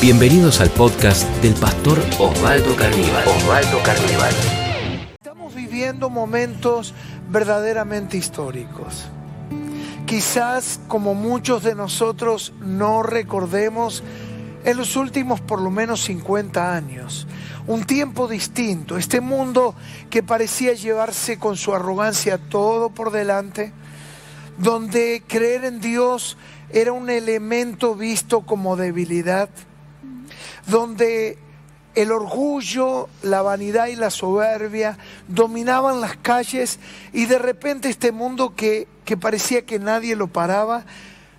Bienvenidos al podcast del pastor Osvaldo Carníbal. Osvaldo Carníbal. Estamos viviendo momentos verdaderamente históricos. Quizás como muchos de nosotros no recordemos en los últimos por lo menos 50 años. Un tiempo distinto, este mundo que parecía llevarse con su arrogancia todo por delante, donde creer en Dios era un elemento visto como debilidad, donde el orgullo, la vanidad y la soberbia dominaban las calles y de repente este mundo que, que parecía que nadie lo paraba,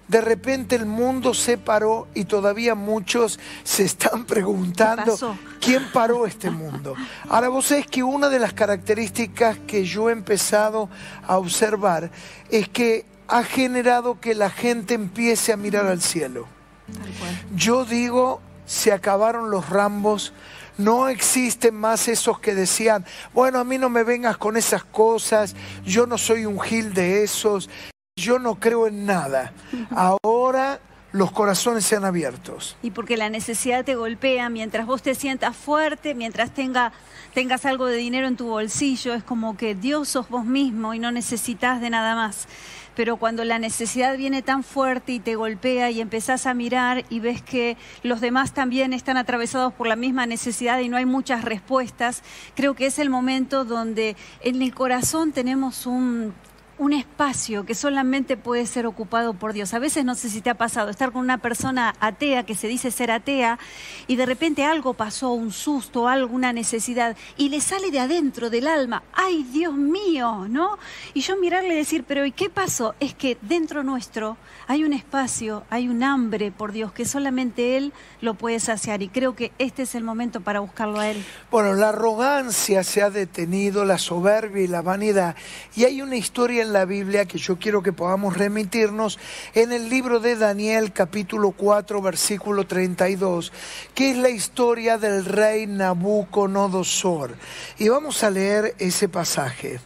de repente el mundo se paró y todavía muchos se están preguntando quién paró este mundo. Ahora vos sabés que una de las características que yo he empezado a observar es que ha generado que la gente empiece a mirar al cielo. Yo digo, se acabaron los rambos, no existen más esos que decían, bueno, a mí no me vengas con esas cosas, yo no soy un gil de esos, yo no creo en nada. Ahora los corazones sean abiertos. Y porque la necesidad te golpea, mientras vos te sientas fuerte, mientras tenga, tengas algo de dinero en tu bolsillo, es como que Dios sos vos mismo y no necesitas de nada más. Pero cuando la necesidad viene tan fuerte y te golpea y empezás a mirar y ves que los demás también están atravesados por la misma necesidad y no hay muchas respuestas, creo que es el momento donde en el corazón tenemos un un espacio que solamente puede ser ocupado por Dios. A veces no sé si te ha pasado estar con una persona atea que se dice ser atea y de repente algo pasó, un susto, alguna necesidad y le sale de adentro del alma, ay Dios mío, ¿no? Y yo mirarle y decir, pero ¿y qué pasó? Es que dentro nuestro hay un espacio, hay un hambre por Dios que solamente Él lo puede saciar y creo que este es el momento para buscarlo a Él. Bueno, la arrogancia se ha detenido, la soberbia y la vanidad y hay una historia la Biblia que yo quiero que podamos remitirnos en el libro de Daniel capítulo 4 versículo 32, que es la historia del rey Nabucodonosor. Y vamos a leer ese pasaje.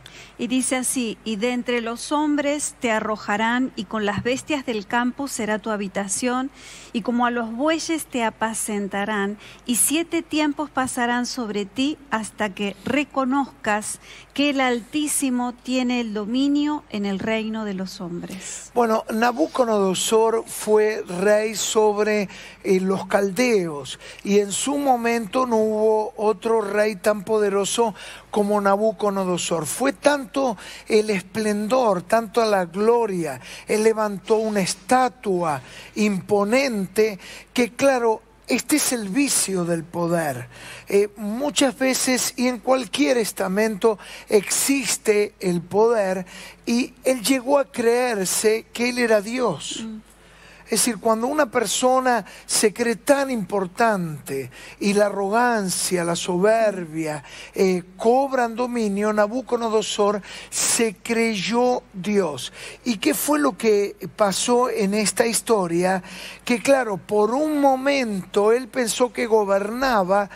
Y dice así, y de entre los hombres te arrojarán, y con las bestias del campo será tu habitación, y como a los bueyes te apacentarán, y siete tiempos pasarán sobre ti hasta que reconozcas que el Altísimo tiene el dominio en el reino de los hombres. Bueno, Nabucodonosor fue rey sobre eh, los caldeos, y en su momento no hubo otro rey tan poderoso como Nabucodonosor. Fue tanto el esplendor, tanto la gloria, él levantó una estatua imponente que claro, este es el vicio del poder. Eh, muchas veces y en cualquier estamento existe el poder y él llegó a creerse que él era Dios. Mm. Es decir, cuando una persona se cree tan importante y la arrogancia, la soberbia eh, cobran dominio, Nabucodonosor se creyó Dios. ¿Y qué fue lo que pasó en esta historia? Que claro, por un momento él pensó que gobernaba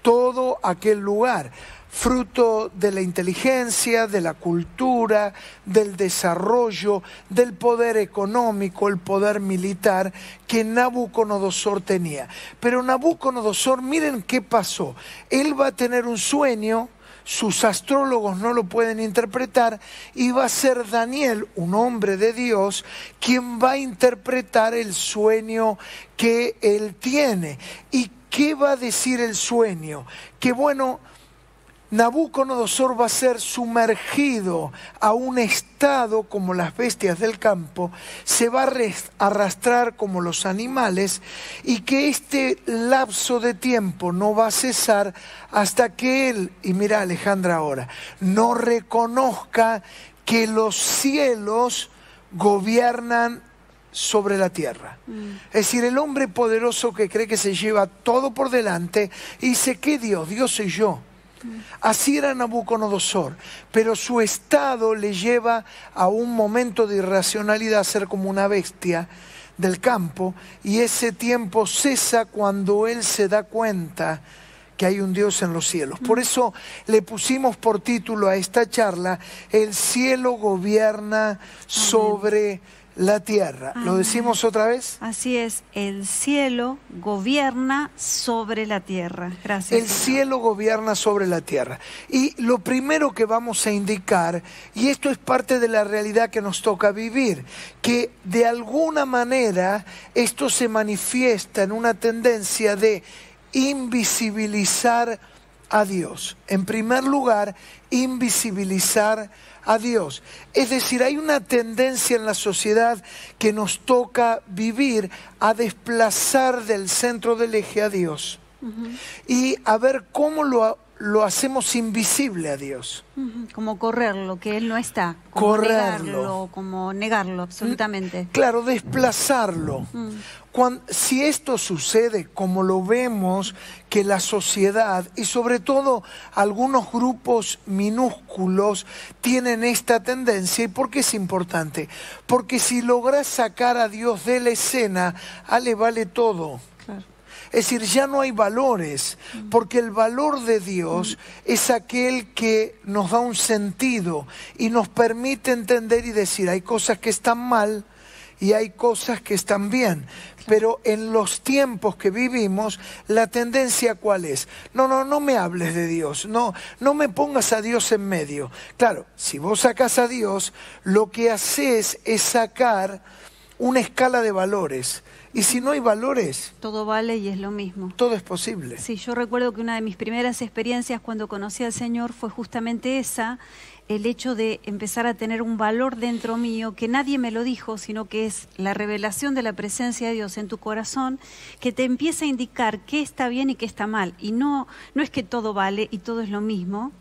todo aquel lugar fruto de la inteligencia, de la cultura, del desarrollo, del poder económico, el poder militar que Nabucodonosor tenía. Pero Nabucodonosor, miren qué pasó. Él va a tener un sueño, sus astrólogos no lo pueden interpretar y va a ser Daniel, un hombre de Dios, quien va a interpretar el sueño que él tiene. ¿Y qué va a decir el sueño? Que bueno, Nabucodonosor va a ser sumergido a un estado como las bestias del campo, se va a arrastrar como los animales y que este lapso de tiempo no va a cesar hasta que él, y mira Alejandra ahora, no reconozca que los cielos gobiernan sobre la tierra. Mm. Es decir, el hombre poderoso que cree que se lleva todo por delante y dice, ¿qué Dios? Dios soy yo. Así era Nabucodonosor, pero su estado le lleva a un momento de irracionalidad a ser como una bestia del campo y ese tiempo cesa cuando él se da cuenta que hay un Dios en los cielos. Por eso le pusimos por título a esta charla, El cielo gobierna sobre la tierra. ¿Lo decimos otra vez? Así es, el cielo gobierna sobre la tierra. Gracias. El cielo gobierna sobre la tierra. Y lo primero que vamos a indicar, y esto es parte de la realidad que nos toca vivir, que de alguna manera esto se manifiesta en una tendencia de invisibilizar a Dios. En primer lugar, invisibilizar a Dios. Es decir, hay una tendencia en la sociedad que nos toca vivir a desplazar del centro del eje a Dios y a ver cómo lo, lo hacemos invisible a Dios. Como correrlo, que Él no está. Como Correrlo. Negarlo, como negarlo, absolutamente. Claro, desplazarlo. Si esto sucede, como lo vemos, que la sociedad y sobre todo algunos grupos minúsculos tienen esta tendencia, ¿y por qué es importante? Porque si logras sacar a Dios de la escena, a le vale todo. Claro. Es decir, ya no hay valores, porque el valor de Dios es aquel que nos da un sentido y nos permite entender y decir, hay cosas que están mal y hay cosas que están bien. Pero en los tiempos que vivimos, la tendencia cuál es? No, no, no me hables de Dios, no, no me pongas a Dios en medio. Claro, si vos sacás a Dios, lo que haces es sacar una escala de valores. Y si no hay valores, Todo vale y es lo mismo. todo es posible. Sí, yo recuerdo que una de mis primeras experiencias cuando conocí al Señor fue justamente esa, el hecho de empezar a tener un valor dentro mío que nadie me lo dijo, sino que es la revelación de la presencia de Dios en tu corazón que te empieza a indicar qué está bien y qué está mal. Y no, no es que todo vale y todo es lo mismo,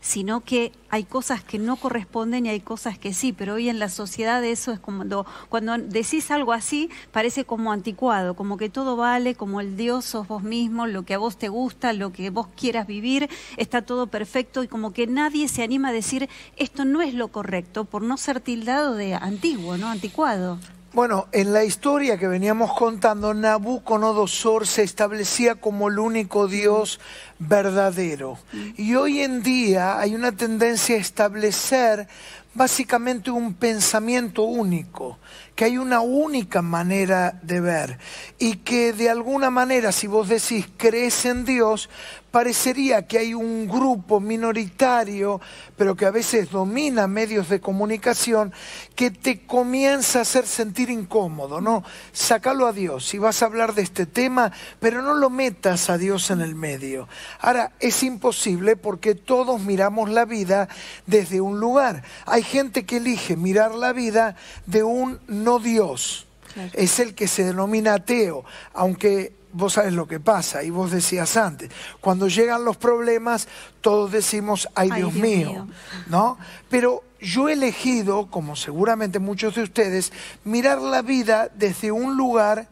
sino que hay cosas que no corresponden y hay cosas que sí, pero hoy en la sociedad eso es como cuando, decís algo así parece como anticuado, como que todo vale, como el Dios sos vos mismo, lo que a vos te gusta, lo que vos quieras vivir, está todo perfecto y como que nadie se anima a decir esto no es lo correcto por no ser tildado de antiguo, ¿no? Anticuado. Bueno, en la historia que veníamos contando, Nabucodonosor se establecía como el único Dios verdadero. Y hoy en día hay una tendencia a establecer básicamente un pensamiento único, que hay una única manera de ver y que de alguna manera, si vos decís crees en Dios, parecería que hay un grupo minoritario, pero que a veces domina medios de comunicación, que te comienza a hacer sentir incómodo, ¿no? Sácalo a Dios, si vas a hablar de este tema, pero no lo metas a Dios en el medio. Ahora, es imposible porque todos miramos la vida desde un lugar. Hay gente que elige mirar la vida de un no Dios. Claro. Es el que se denomina ateo, aunque vos sabes lo que pasa, y vos decías antes, cuando llegan los problemas, todos decimos, ay, Ay, Dios, mío, mío. ¿no? Pero yo he elegido, como seguramente muchos de ustedes, mirar la vida desde un lugar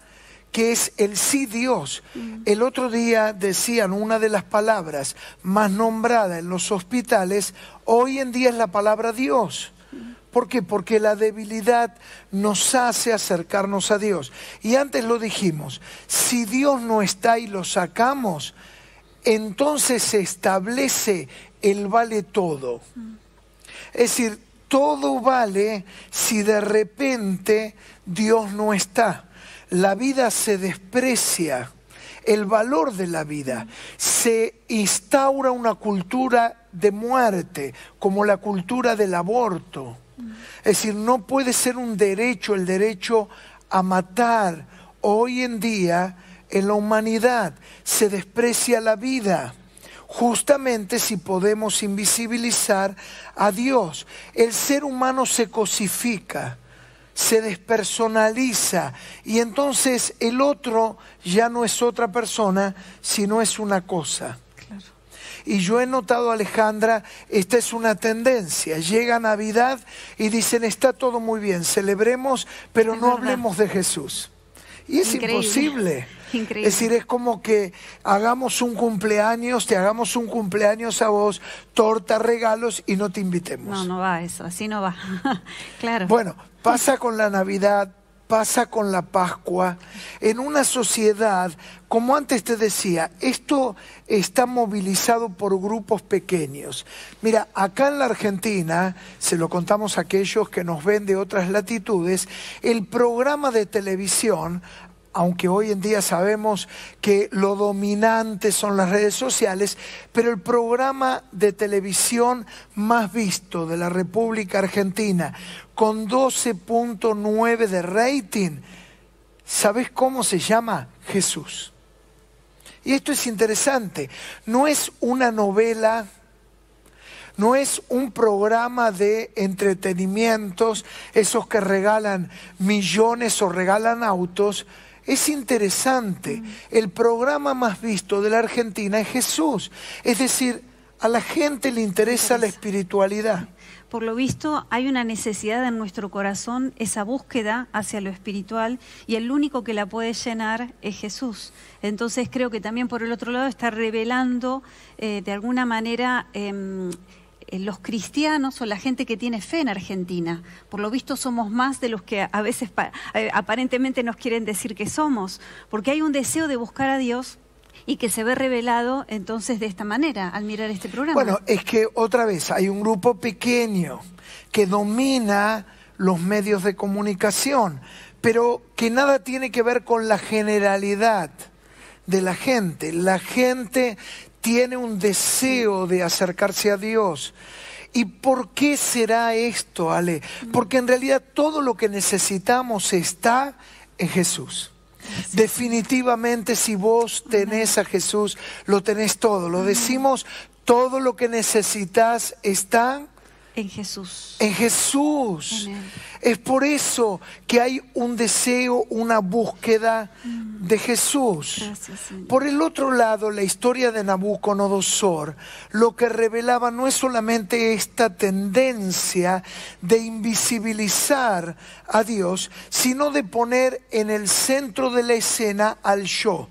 que es el sí Dios. El otro día decían una de las palabras más nombrada en los hospitales, hoy en día es la palabra Dios. ¿Por qué? Porque la debilidad nos hace acercarnos a Dios. Y antes lo dijimos, si Dios no está y lo sacamos, entonces se establece el vale todo. Es decir, todo vale si de repente Dios no está. La vida se desprecia, el valor de la vida. Se instaura una cultura de muerte, como la cultura del aborto. Es decir, no puede ser un derecho el derecho a matar. Hoy en día, en la humanidad, se desprecia la vida justamente si podemos invisibilizar a Dios. El ser humano se cosifica, se despersonaliza y entonces el otro ya no es otra persona, sino es una cosa. Y yo he notado, Alejandra, esta es una tendencia. Llega Navidad y dicen, está todo muy bien, celebremos, pero Es no verdad. hablemos de Jesús. Y es Increíble. imposible. Increíble. Es decir, es como que hagamos un cumpleaños, te hagamos un cumpleaños a vos, torta, regalos y no te invitemos. No, no va eso, así no va. claro. Bueno, pasa con la Navidad, pasa con la Pascua en una sociedad, como antes te decía, esto está movilizado por grupos pequeños. Mira, acá en la Argentina, se lo contamos a aquellos que nos ven de otras latitudes, el programa de televisión aunque hoy en día sabemos que lo dominante son las redes sociales, pero el programa de televisión más visto de la República Argentina, con 12.9 de rating, ¿sabes cómo se llama? Jesús. Y esto es interesante, no es una novela, no es un programa de entretenimientos, esos que regalan millones o regalan autos, es interesante, el programa más visto de la Argentina es Jesús. Es decir, a la gente le interesa la espiritualidad. Por lo visto, hay una necesidad en nuestro corazón, esa búsqueda hacia lo espiritual, y el único que la puede llenar es Jesús. Entonces creo que también por el otro lado está revelando eh, de alguna manera... Em, los cristianos o la gente que tiene fe en Argentina. Por lo visto somos más de los que a veces eh, aparentemente nos quieren decir que somos, porque hay un deseo de buscar a Dios y que se ve revelado entonces de esta manera al mirar este programa. Bueno, es que otra vez hay un grupo pequeño que domina los medios de comunicación, pero que nada tiene que ver con la generalidad de la gente. La gente tiene un deseo de acercarse a Dios. ¿Y por qué será esto, Ale? Porque en realidad todo lo que necesitamos está en Jesús. Definitivamente si vos tenés a Jesús, lo tenés todo. Lo decimos, todo lo que necesitas está en Jesús. En Jesús. Es por eso que hay un deseo, una búsqueda de Jesús. por el otro lado, la historia de Nabucodonosor lo que revelaba no es solamente esta tendencia de invisibilizar a Dios, sino de poner en el centro de la escena al yo.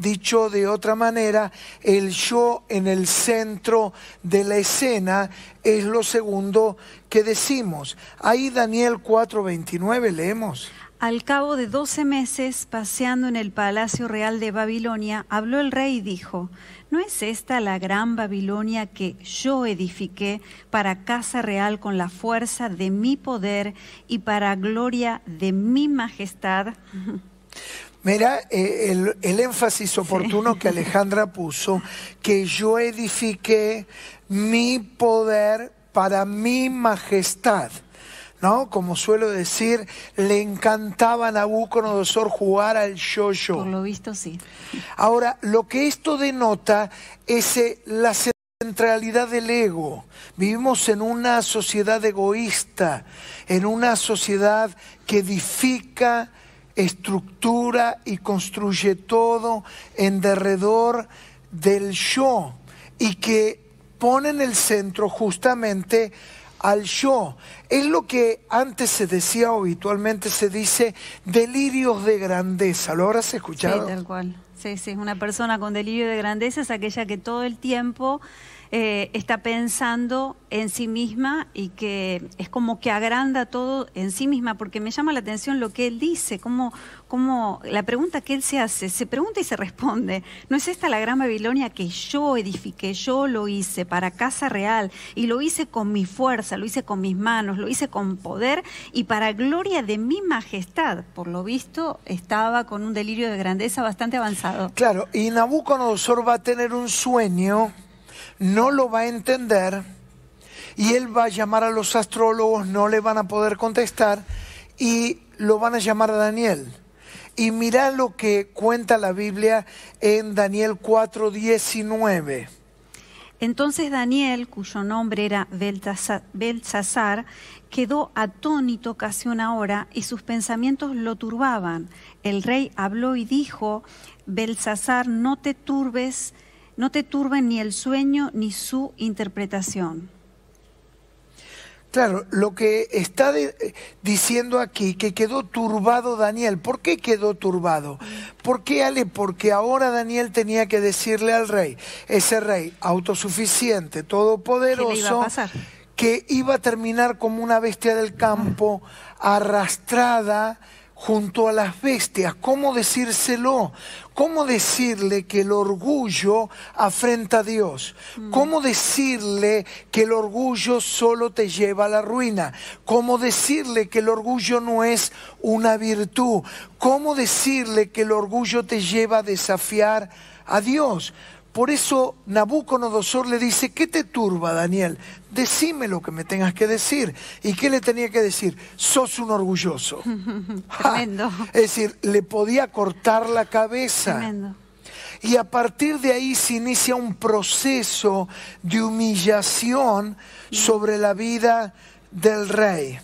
Dicho de otra manera, el yo en el centro de la escena es lo segundo que decimos. Ahí Daniel 4:29 leemos. Al cabo de doce meses, paseando en el palacio real de Babilonia, habló el rey y dijo, ¿no es esta la gran Babilonia que yo edifiqué para casa real con la fuerza de mi poder y para gloria de mi majestad? Mira, eh, el, énfasis oportuno que Alejandra puso, que yo edifiqué mi poder para mi majestad. ¿No? Como suelo decir, le encantaba a Nabucodonosor jugar al yo-yo. Por lo visto, sí. Ahora, lo que esto denota es eh, la centralidad del ego. Vivimos en una sociedad egoísta, en una sociedad que edifica estructura y construye todo en derredor del yo y que pone en el centro justamente al yo. Es lo que antes se decía o habitualmente se dice delirios de grandeza. ¿Lo habrás escuchado? Sí, tal cual. Sí, sí, una persona con delirio de grandeza es aquella que todo el tiempo eh, está pensando en sí misma y que es como que agranda todo en sí misma, porque me llama la atención lo que él dice, como, como la pregunta que él se hace, se pregunta y se responde, ¿no es esta la gran Babilonia que yo edifiqué, yo lo hice para casa real y lo hice con mi fuerza, lo hice con mis manos, lo hice con poder y para gloria de mi majestad? Por lo visto estaba con un delirio de grandeza bastante avanzado. Claro, y Nabucodonosor va a tener un sueño no lo va a entender y él va a llamar a los astrólogos, no le van a poder contestar y lo van a llamar a Daniel. Y mira lo que cuenta la Biblia en Daniel 4:19. Entonces Daniel, cuyo nombre era Belsasar, quedó atónito casi una hora y sus pensamientos lo turbaban. El rey habló y dijo, Belsasar, no te turbes, no te turben ni el sueño ni su interpretación. Claro, lo que está diciendo aquí, que quedó turbado Daniel. ¿Por qué quedó turbado? ¿Por qué, Ale? Porque ahora Daniel tenía que decirle al rey, ese rey autosuficiente, todopoderoso, que iba a terminar como una bestia del campo, arrastrada junto a las bestias. ¿Cómo decírselo? ¿Cómo decirle que el orgullo afrenta a Dios? ¿Cómo decirle que el orgullo solo te lleva a la ruina? ¿Cómo decirle que el orgullo no es una virtud? ¿Cómo decirle que el orgullo te lleva a desafiar a Dios? Por eso Nabucodonosor le dice, ¿qué te turba, Daniel? Decime lo que me tengas que decir. ¿Y qué le tenía que decir? Sos un orgulloso. Tremendo. es decir, le podía cortar la cabeza. Tremendo. Y a partir de ahí se inicia un proceso de humillación sobre la vida del rey.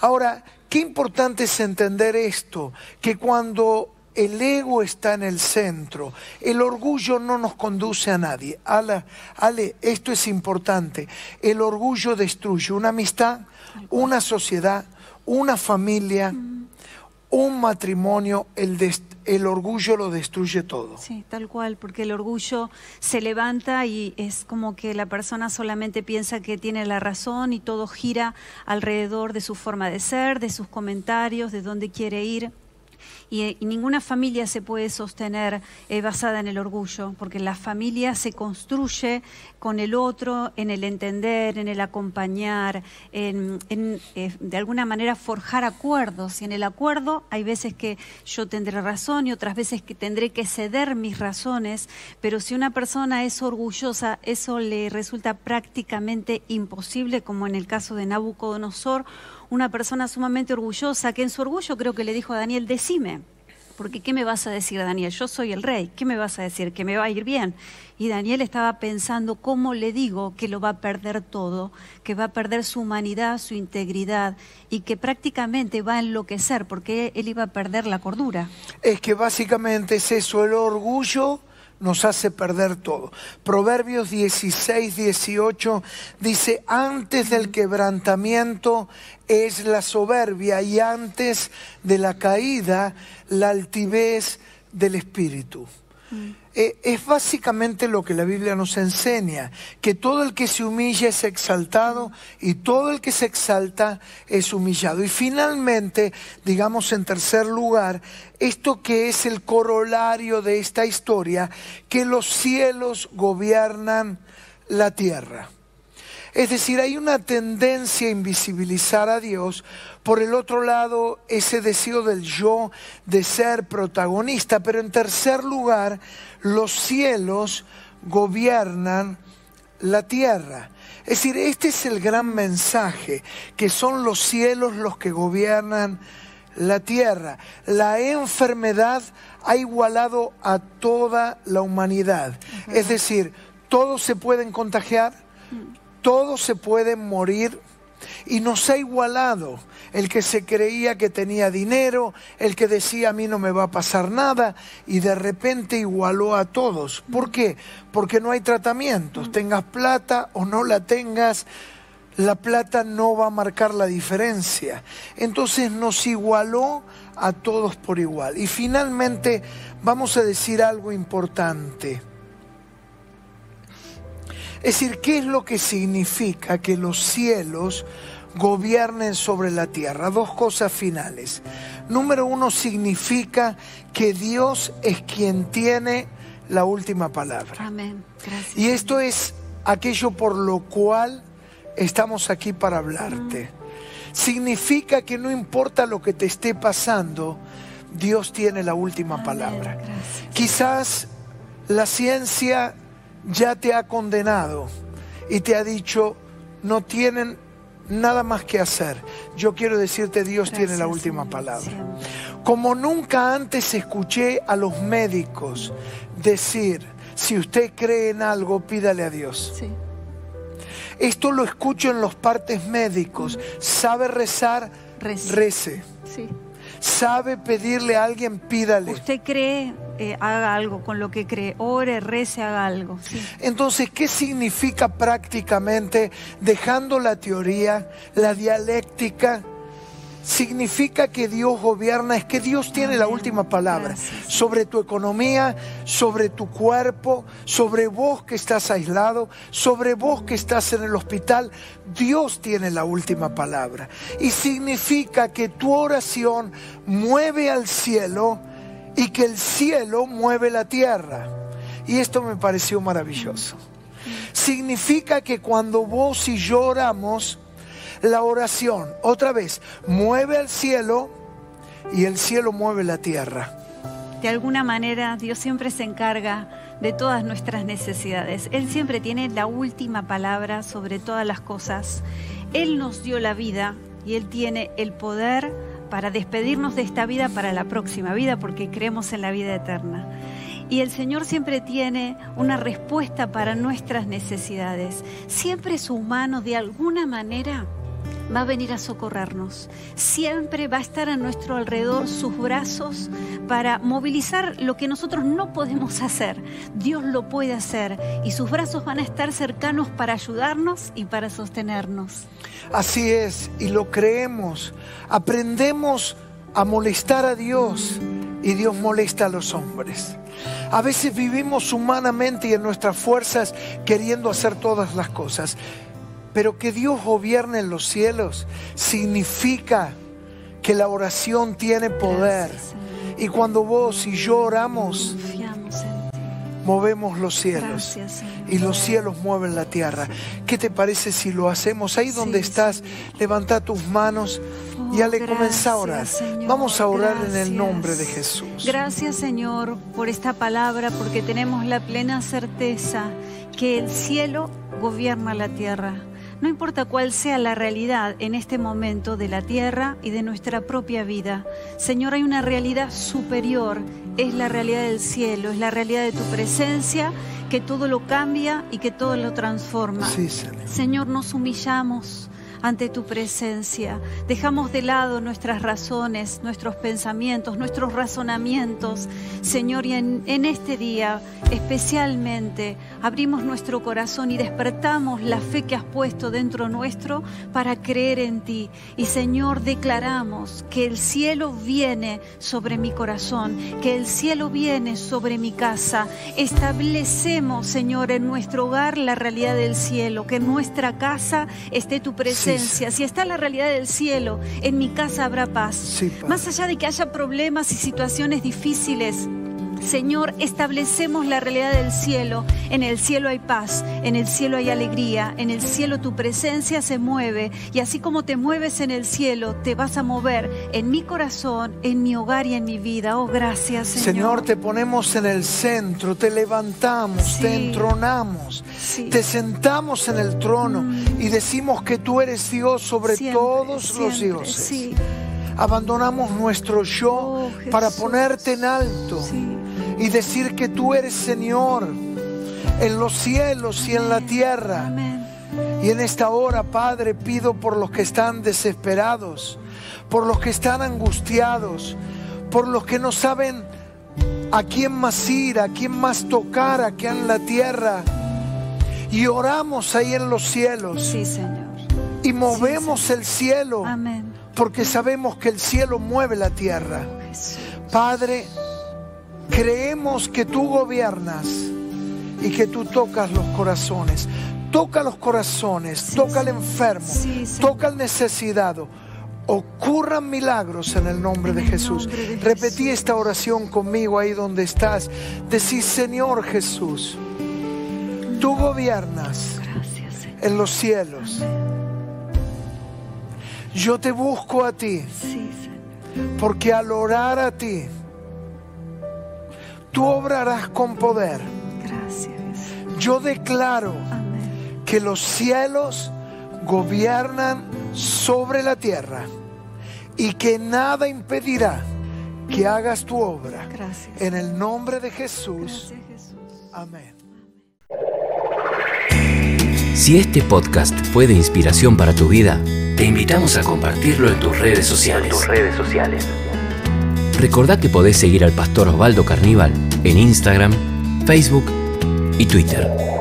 Ahora, qué importante es entender esto, que cuando el ego está en el centro. El orgullo no nos conduce a nadie. Ale, Ale, esto es importante. El orgullo destruye una amistad, una sociedad, una familia, un matrimonio. El, el orgullo lo destruye todo. Sí, tal cual, porque el orgullo se levanta y es como que la persona solamente piensa que tiene la razón y todo gira alrededor de su forma de ser, de sus comentarios, de dónde quiere ir. Y, ninguna familia se puede sostener eh, basada en el orgullo, porque la familia se construye con el otro, en el entender, en el acompañar, en, en, eh, de alguna manera forjar acuerdos. Y en el acuerdo hay veces que yo tendré razón y otras veces que tendré que ceder mis razones, pero si una persona es orgullosa, eso le resulta prácticamente imposible, como en el caso de Nabucodonosor, una persona sumamente orgullosa que en su orgullo creo que le dijo a Daniel, decime, porque ¿qué me vas a decir, Daniel? Yo soy el rey, ¿qué me vas a decir? Que me va a ir bien. Y Daniel estaba pensando, ¿cómo le digo que lo va a perder todo? Que va a perder su humanidad, su integridad y que prácticamente va a enloquecer porque él iba a perder la cordura. Es que básicamente es eso, el orgullo nos hace perder todo. Proverbios 16, 18 dice, antes del quebrantamiento es la soberbia y antes de la caída la altivez del espíritu. Eh, es básicamente lo que la Biblia nos enseña, que todo el que se humilla es exaltado y todo el que se exalta es humillado. Y finalmente, digamos en tercer lugar, esto que es el corolario de esta historia, que los cielos gobiernan la tierra. Es decir, hay una tendencia a invisibilizar a Dios. Por el otro lado, ese deseo del yo de ser protagonista. Pero en tercer lugar, los cielos gobiernan la tierra. Es decir, este es el gran mensaje, que son los cielos los que gobiernan la tierra. La enfermedad ha igualado a toda la humanidad. Es decir, todos se pueden contagiar, todos se pueden morir y nos ha igualado. El que se creía que tenía dinero, el que decía a mí no me va a pasar nada y de repente igualó a todos. ¿Por qué? Porque no hay tratamientos. Tengas plata o no la tengas, la plata no va a marcar la diferencia. Entonces nos igualó a todos por igual. Y finalmente vamos a decir algo importante. Es decir, ¿qué es lo que significa que los cielos gobiernen sobre la tierra? Dos cosas finales. Número uno significa que Dios es quien tiene la última palabra. Amén. Gracias. Y esto es aquello por lo cual estamos aquí para hablarte. Significa que no importa lo que te esté pasando, Dios tiene la última Amén. palabra. Gracias. Quizás la ciencia ya te ha condenado y te ha dicho, no tienen nada más que hacer. Yo quiero decirte, Dios tiene la última Señor. palabra. Como nunca antes escuché a los médicos decir, si usted cree en algo, pídale a Dios. Sí. Esto lo escucho en los partes médicos. ¿Sabe rezar? Rece. Rece. Sí. ¿Sabe pedirle a alguien? Pídale. Usted cree, eh, haga algo con lo que cree. Ore, rece, haga algo. Sí. Entonces, ¿qué significa prácticamente, dejando la teoría, la dialéctica? significa que Dios gobierna, es que Dios tiene la última palabra Gracias. sobre tu economía, sobre tu cuerpo, sobre vos que estás aislado, sobre vos que estás en el hospital. Dios tiene la última palabra. Y significa que tu oración mueve al cielo y que el cielo mueve la tierra. Y esto me pareció maravilloso. Significa que cuando vos y yo oramos, la oración, otra vez, mueve al cielo y el cielo mueve la tierra. De alguna manera, Dios siempre se encarga de todas nuestras necesidades. Él siempre tiene la última palabra sobre todas las cosas. Él nos dio la vida y Él tiene el poder para despedirnos de esta vida para la próxima vida porque creemos en la vida eterna. Y el Señor siempre tiene una respuesta para nuestras necesidades. Siempre su mano de alguna manera va a venir a socorrernos. Siempre va a estar a nuestro alrededor sus brazos para movilizar lo que nosotros no podemos hacer. Dios lo puede hacer y sus brazos van a estar cercanos para ayudarnos y para sostenernos. Así es, y lo creemos. Aprendemos a molestar a Dios y Dios molesta a los hombres. A veces vivimos humanamente y en nuestras fuerzas queriendo hacer todas las cosas. Pero que Dios gobierne en los cielos significa que la oración tiene poder. Gracias. Y cuando vos y yo oramos, movemos los cielos. Gracias. Y los cielos mueven la tierra. ¿Qué te parece si lo hacemos? Ahí donde Sí, estás, levanta tus manos y Oh, ale comenzá a orar. Señor. Vamos a orar en el nombre de Jesús. Gracias Señor por esta palabra, porque tenemos la plena certeza que el cielo gobierna la tierra. No importa cuál sea la realidad en este momento de la tierra y de nuestra propia vida. Señor, hay una realidad superior, es la realidad del cielo, es la realidad de tu presencia, que todo lo cambia y que todo lo transforma. Sí, Señor. Señor, nos humillamos ante tu presencia. Dejamos de lado nuestras razones, nuestros pensamientos, nuestros razonamientos. Señor, y en, en este día especialmente abrimos nuestro corazón y despertamos la fe que has puesto dentro nuestro para creer en ti. Y Señor, declaramos que el cielo viene sobre mi corazón, que el cielo viene sobre mi casa. Establecemos, Señor, en nuestro hogar la realidad del cielo, que en nuestra casa esté tu presencia. Si está la realidad del cielo, en mi casa habrá paz. Sí. Más allá de que haya problemas y situaciones difíciles, Señor, establecemos la realidad del cielo. En el cielo hay paz, en el cielo hay alegría, en el cielo tu presencia se mueve y así como te mueves en el cielo, te vas a mover en mi corazón, en mi hogar y en mi vida. Oh, gracias, Señor. Señor, te ponemos en el centro, te levantamos, Sí. te entronamos, Sí. te sentamos en el trono y decimos que tú eres Dios sobre Siempre, todos los dioses. Sí, Abandonamos nuestro yo Oh, para ponerte en alto sí. Y decir que tú eres Señor en los cielos y en la tierra. Y en esta hora, Padre, pido por los que están desesperados, por los que están angustiados, por los que no saben a quién más ir, a quién más tocar aquí en la tierra. Y oramos ahí en los cielos Sí, Señor. y movemos el cielo Amén. porque sabemos que el cielo mueve la tierra. Jesús. Padre, creemos que tú gobiernas y que tú tocas los corazones. Toca los corazones, Sí, toca al enfermo, Sí, toca al necesitado. Ocurran milagros en el nombre En de el Jesús. nombre de Repetí Jesús. esta oración conmigo ahí donde estás. Decís, Señor Jesús, tú gobiernas Gracias, Señor. en los cielos. Yo te busco a ti. Señor. Porque al orar a ti, tú obrarás con poder. Gracias. Yo declaro Amén. que los cielos gobiernan sobre la tierra y que nada impedirá que hagas tu obra. Gracias. En el nombre de Jesús. Gracias, Jesús. Amén. Si este podcast fue de inspiración para tu vida, te invitamos a compartirlo en tus redes sociales. redes sociales. Recordá que podés seguir al pastor Osvaldo Carníbal en Instagram, Facebook y Twitter.